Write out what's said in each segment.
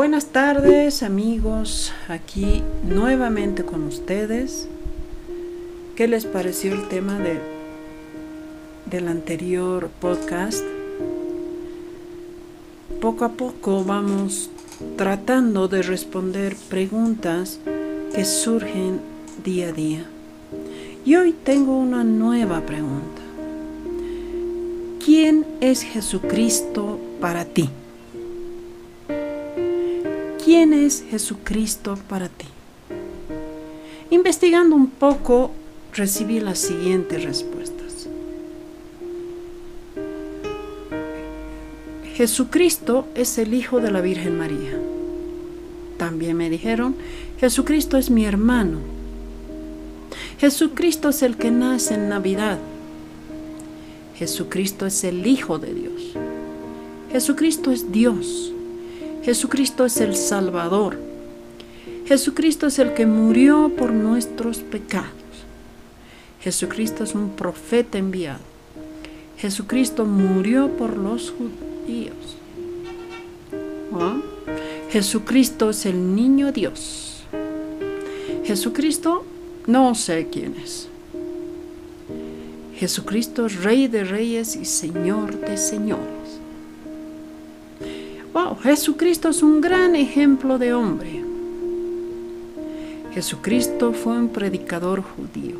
Buenas tardes amigos, aquí nuevamente con ustedes. ¿Qué les pareció el tema de, del anterior podcast? Poco a poco vamos tratando de responder preguntas que surgen día a día. Y hoy tengo una nueva pregunta. ¿Quién es Jesucristo para ti? ¿Quién es Jesucristo para ti? Investigando un poco, recibí las siguientes respuestas. Jesucristo es el Hijo de la Virgen María. También me dijeron, Jesucristo es mi hermano. Jesucristo es el que nace en Navidad. Jesucristo es el Hijo de Dios. Jesucristo es Dios. Jesucristo es el Salvador. Jesucristo es el que murió por nuestros pecados. Jesucristo es un profeta enviado. Jesucristo murió por los judíos. ¿Ah? Jesucristo es el niño Dios. Jesucristo no sé quién es. Jesucristo es Rey de Reyes y Señor de Señores. Jesucristo es un gran ejemplo de hombre. Jesucristo fue un predicador judío.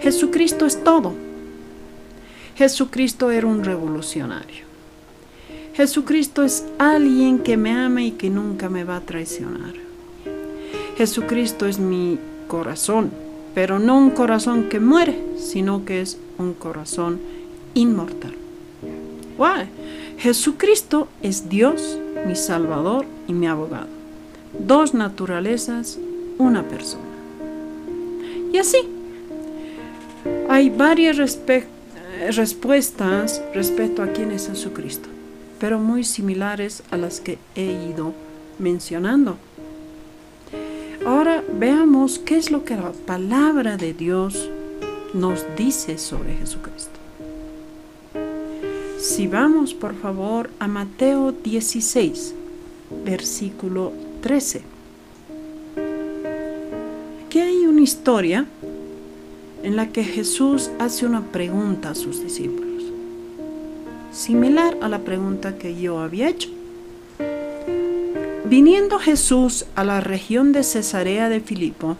Jesucristo es todo. Jesucristo era un revolucionario. Jesucristo es alguien que me ama y que nunca me va a traicionar. Jesucristo es mi corazón, pero no un corazón que muere, sino que es un corazón inmortal. Wow. Jesucristo es Dios, mi Salvador y mi abogado. Dos naturalezas, una persona. Y así, hay varias respuestas respecto a quién es Jesucristo, pero muy similares a las que he ido mencionando. Ahora veamos qué es lo que la palabra de Dios nos dice sobre Jesucristo. Si vamos por favor a Mateo 16, versículo 13. Aquí hay una historia en la que Jesús hace una pregunta a sus discípulos, similar a la pregunta que yo había hecho. Viniendo Jesús a la región de Cesarea de Filipo,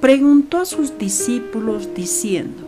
preguntó a sus discípulos diciendo,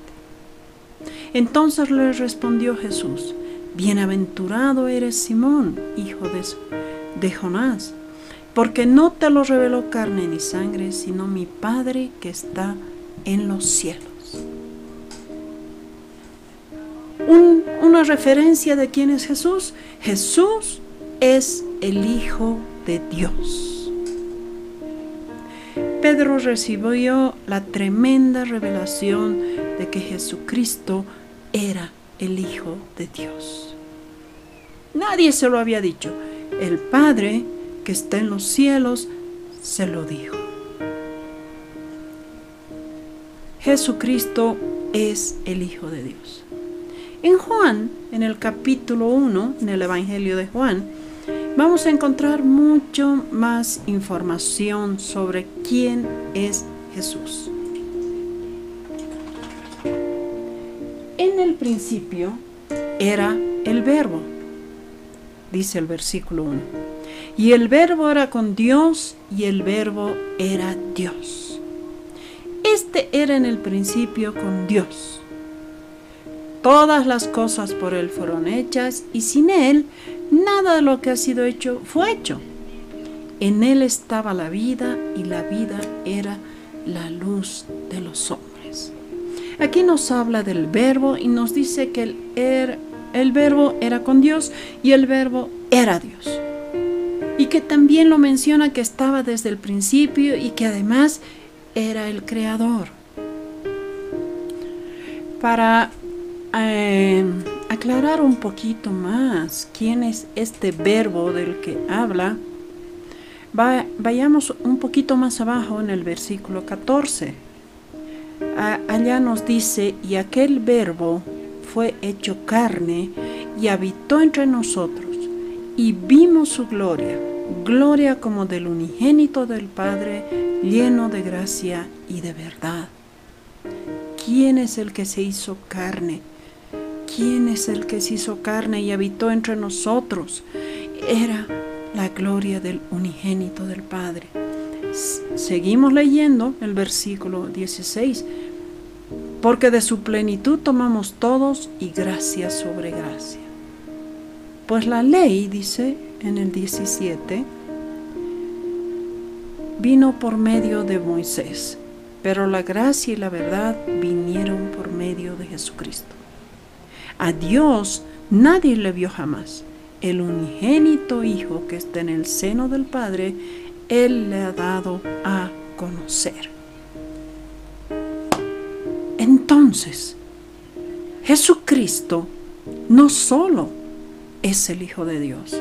Entonces le respondió Jesús, Bienaventurado eres Simón, hijo de, Jonás, porque no te lo reveló carne ni sangre, sino mi Padre que está en los cielos. una referencia de quién es Jesús. Jesús es el Hijo de Dios. Pedro recibió la tremenda revelación de que Jesucristo era el Hijo de Dios. Nadie se lo había dicho. El Padre que está en los cielos se lo dijo. Jesucristo es el Hijo de Dios. En Juan, en el capítulo 1, en el Evangelio de Juan, vamos a encontrar mucho más información sobre quién es Jesús. Principio era el verbo, dice el versículo 1. Y el verbo era con Dios y el verbo era Dios. Este era en el principio con Dios. Todas las cosas por Él fueron hechas y sin Él nada de lo que ha sido hecho fue hecho. En Él estaba la vida y la vida era la luz de los hombres. Aquí nos habla del verbo y nos dice que el, er, el verbo era con Dios y el verbo era Dios. ¿Y que también lo menciona que estaba desde el principio y que además era el creador. Para eh, aclarar un poquito más quién es este verbo del que habla, vayamos un poquito más abajo en el versículo 14. Allá nos dice, y aquel verbo fue hecho carne y habitó entre nosotros, y vimos su gloria, gloria como del unigénito del Padre, lleno de gracia y de verdad. ¿Quién es el que se hizo carne? ¿Quién es el que se hizo carne y habitó entre nosotros? Era la gloria del unigénito del Padre. Seguimos leyendo el versículo 16. Porque de su plenitud tomamos todos y gracia sobre gracia. Pues la ley, dice en el 17, vino por medio de Moisés, pero la gracia y la verdad vinieron por medio de Jesucristo. A Dios nadie le vio jamás el unigénito Hijo que está en el seno del Padre, Él le ha dado a conocer. Entonces, Jesucristo no solo es el Hijo de Dios,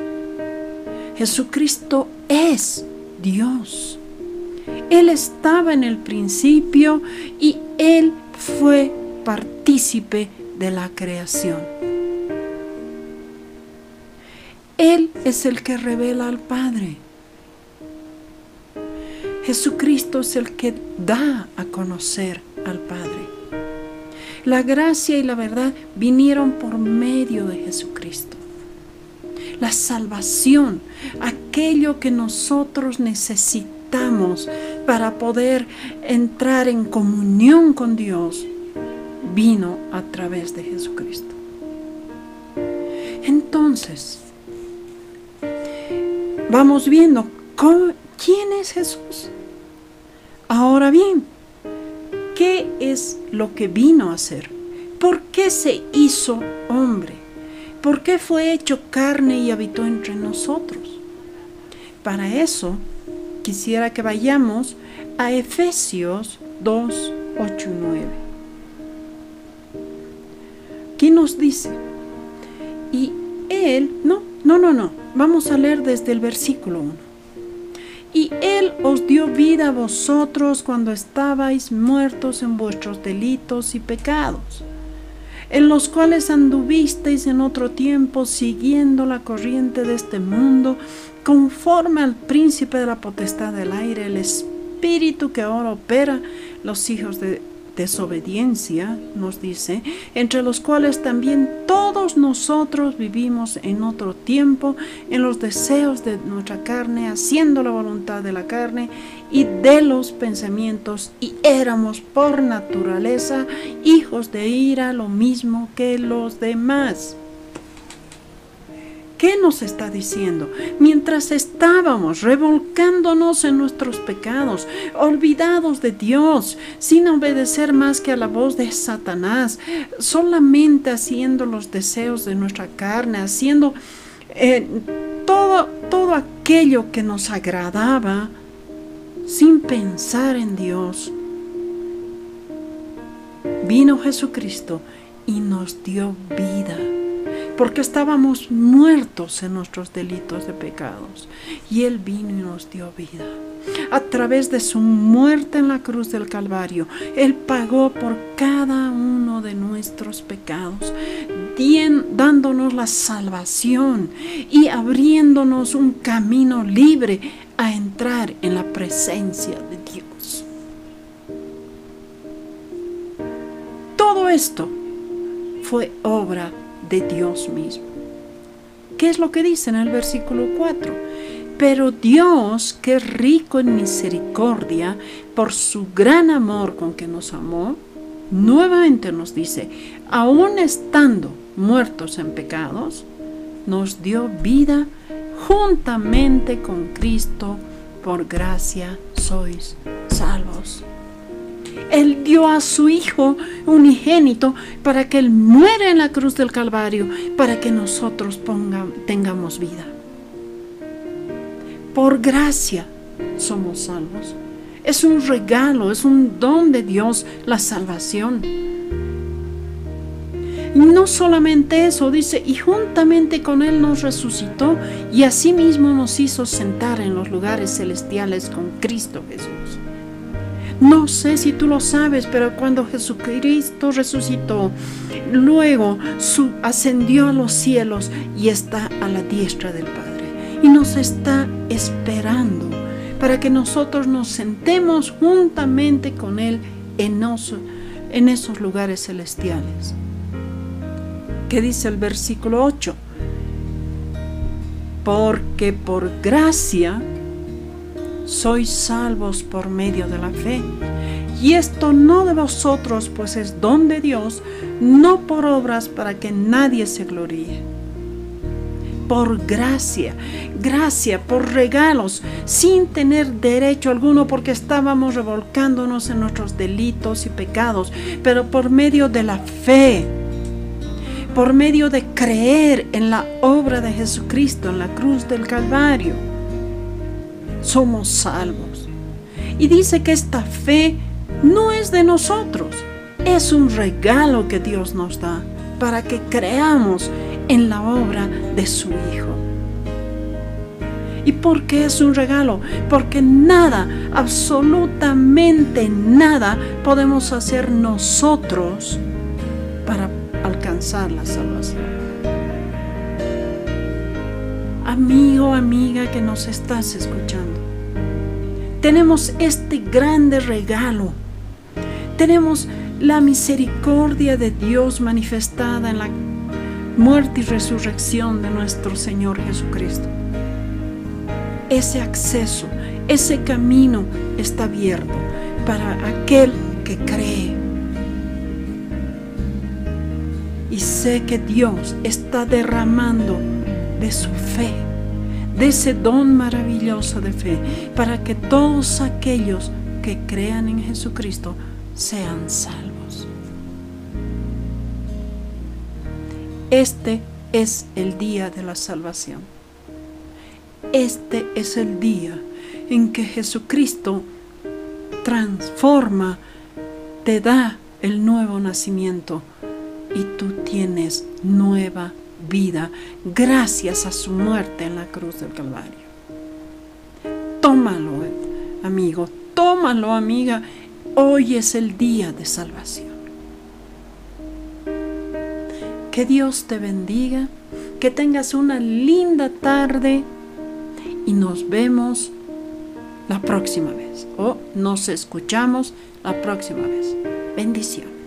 Jesucristo es Dios. Él estaba en el principio y Él fue partícipe de la creación. Él es el que revela al Padre. Jesucristo es el que da a conocer al Padre. La gracia y la verdad vinieron por medio de Jesucristo. La salvación, aquello que nosotros necesitamos para poder entrar en comunión con Dios, vino a través de Jesucristo. Entonces, vamos viendo quién es Jesús. Ahora bien, ¿qué es lo que vino a hacer? ¿Por qué se hizo hombre? ¿Por qué fue hecho carne y habitó entre nosotros? Para eso quisiera que vayamos a Efesios 2, 8 y 9. ¿Qué nos dice? Y él, no, no, no, no. Vamos a leer desde el versículo 1. Y Él os dio vida a vosotros cuando estabais muertos en vuestros delitos y pecados, en los cuales anduvisteis en otro tiempo siguiendo la corriente de este mundo, conforme al príncipe de la potestad del aire, el espíritu que ahora opera los hijos de desobediencia, nos dice, entre los cuales también todos nosotros vivimos en otro tiempo, en los deseos de nuestra carne, haciendo la voluntad de la carne y de los pensamientos, y éramos por naturaleza hijos de ira, lo mismo que los demás. ¿Qué nos está diciendo? Mientras estábamos revolcándonos en nuestros pecados, olvidados de Dios, sin obedecer más que a la voz de Satanás, solamente haciendo los deseos de nuestra carne, haciendo eh, todo, todo aquello que nos agradaba, sin pensar en Dios, vino Jesucristo y nos dio vida porque estábamos muertos en nuestros delitos de pecados. Y Él vino y nos dio vida. A través de su muerte en la cruz del Calvario, Él pagó por cada uno de nuestros pecados, dándonos la salvación y abriéndonos un camino libre a entrar en la presencia de Dios. Todo esto fue obra de Dios mismo. ¿Qué es lo que dice en el versículo 4? Pero Dios, que es rico en misericordia, por su gran amor con que nos amó, nuevamente nos dice, aun estando muertos en pecados, nos dio vida juntamente con Cristo, por gracia sois salvos. Él dio a su Hijo unigénito para que Él muera en la cruz del Calvario, para que nosotros tengamos vida. Por gracia somos salvos. Es un regalo, es un don de Dios la salvación. No solamente eso, dice, y juntamente con Él nos resucitó y asimismo nos hizo sentar en los lugares celestiales con Cristo Jesús. No sé si tú lo sabes, pero cuando Jesucristo resucitó, luego ascendió a los cielos y está a la diestra del Padre. Y nos está esperando para que nosotros nos sentemos juntamente con Él en, en esos lugares celestiales. ¿Qué dice el versículo 8? Porque por gracia sois salvos por medio de la fe. Y esto no de vosotros, pues es don de Dios, no por obras para que nadie se gloríe. Por gracia, gracia, por regalos, sin tener derecho alguno porque estábamos revolcándonos en nuestros delitos y pecados, pero por medio de la fe por medio de creer en la obra de Jesucristo en la cruz del Calvario. Somos salvos. Y dice que esta fe no es de nosotros, es un regalo que Dios nos da para que creamos en la obra de su Hijo. ¿Y por qué es un regalo? Porque nada, absolutamente nada podemos hacer nosotros para alcanzar la salvación. Amigo, amiga que nos estás escuchando, tenemos este grande regalo. Tenemos la misericordia de Dios manifestada en la muerte y resurrección de nuestro Señor Jesucristo. Ese acceso, ese camino está abierto para aquel que cree y sé que Dios está derramando de su fe, de ese don maravilloso de fe, para que todos aquellos que crean en Jesucristo sean salvos. Este es el día de la salvación. Este es el día en que Jesucristo transforma, te da el nuevo nacimiento y tú tienes nueva vida gracias a su muerte en la cruz del Calvario. Tómalo, amigo, tómalo, amiga. Hoy es el día de salvación. Que Dios te bendiga, que tengas una linda tarde y nos vemos la próxima vez o nos escuchamos la próxima vez. Bendiciones.